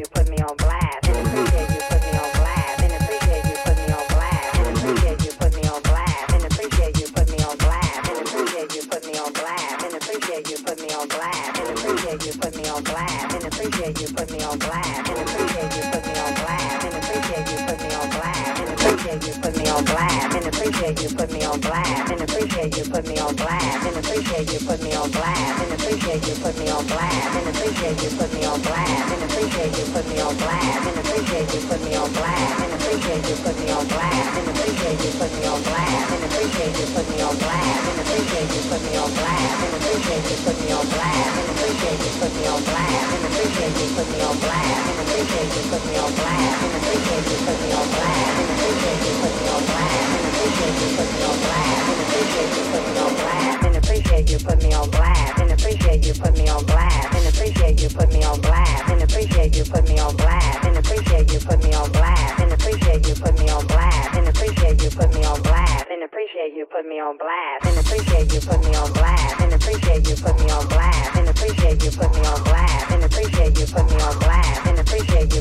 You put me on blast and appreciate you put me on blast and appreciate you put me on blast appreciate you put me on blast. And appreciate you put me on blast. And appreciate you put me on blast. And appreciate you put me on blast. And appreciate you put me on blast. And appreciate you put me on blast. And appreciate you put me on blast. And appreciate you put me on blast. And appreciate you put me on blast. And appreciate you put me on blast. And appreciate you put me on blast. And appreciate you put me on blast. And appreciate you put me on blast. And appreciate you put me on blast. And appreciate you put me on blast. And appreciate you put me on blast appreciate you put me on blast. And appreciate you put me on blast. And appreciate you put me on blast. And appreciate you put me on blast. And appreciate you put me on blast. And appreciate you put me on blast. And appreciate you put me on blast. And appreciate you put me on blast. And appreciate you put me on blast. And appreciate you put me on blast. And appreciate you put me on blast. And appreciate you put me on blast. And appreciate you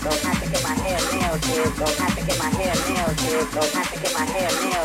don't have to get my hair nails did, don't have to get my hair nails did, don't have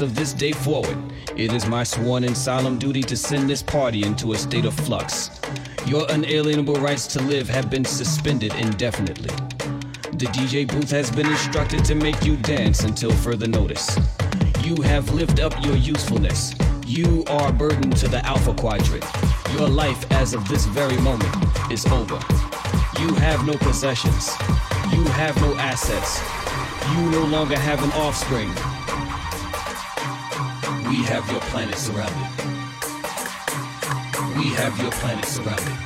Of this day forward, it is my sworn and solemn duty to send this party into a state of flux. Your unalienable rights to live have been suspended indefinitely. The DJ booth has been instructed to make you dance until further notice. You have lived up your usefulness. You are a burden to the Alpha Quadrant. Your life as of this very moment is over. You have no possessions. You have no assets. You no longer have an offspring. We have your planet surrounded. We have your planet surrounded.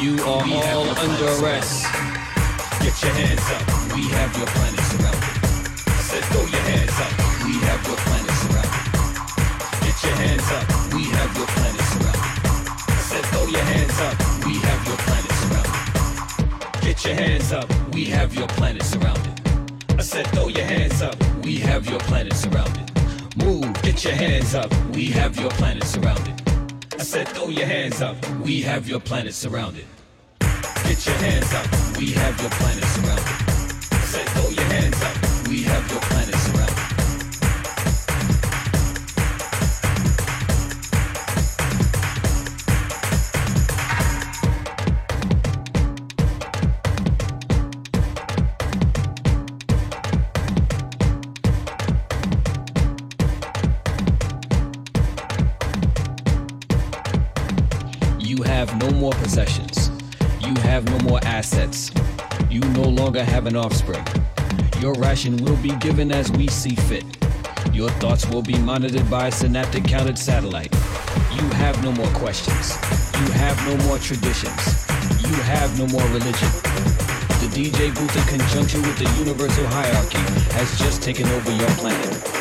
You are we all under arrest. Get your hands up. We have your planet surrounded. I said throw your hands up. We have your planet surrounded. Get your hands up. We have your planet surrounded. I said throw your hands up. We have your planet surrounded. Get your hands up. We have your planet surrounded. I said throw your hands up. We have your planet surrounded. Move, get your hands up. We have your planet surrounded. I said, throw your hands up. We have your planet surrounded. Get your hands up. We have your planet surrounded. I said, throw your hands up. We have your planet assets. You no longer have an offspring. Your ration will be given as we see fit. Your thoughts will be monitored by a synaptic counted satellite. You have no more questions. You have no more traditions. You have no more religion. The DJ booth in conjunction with the universal hierarchy has just taken over your planet.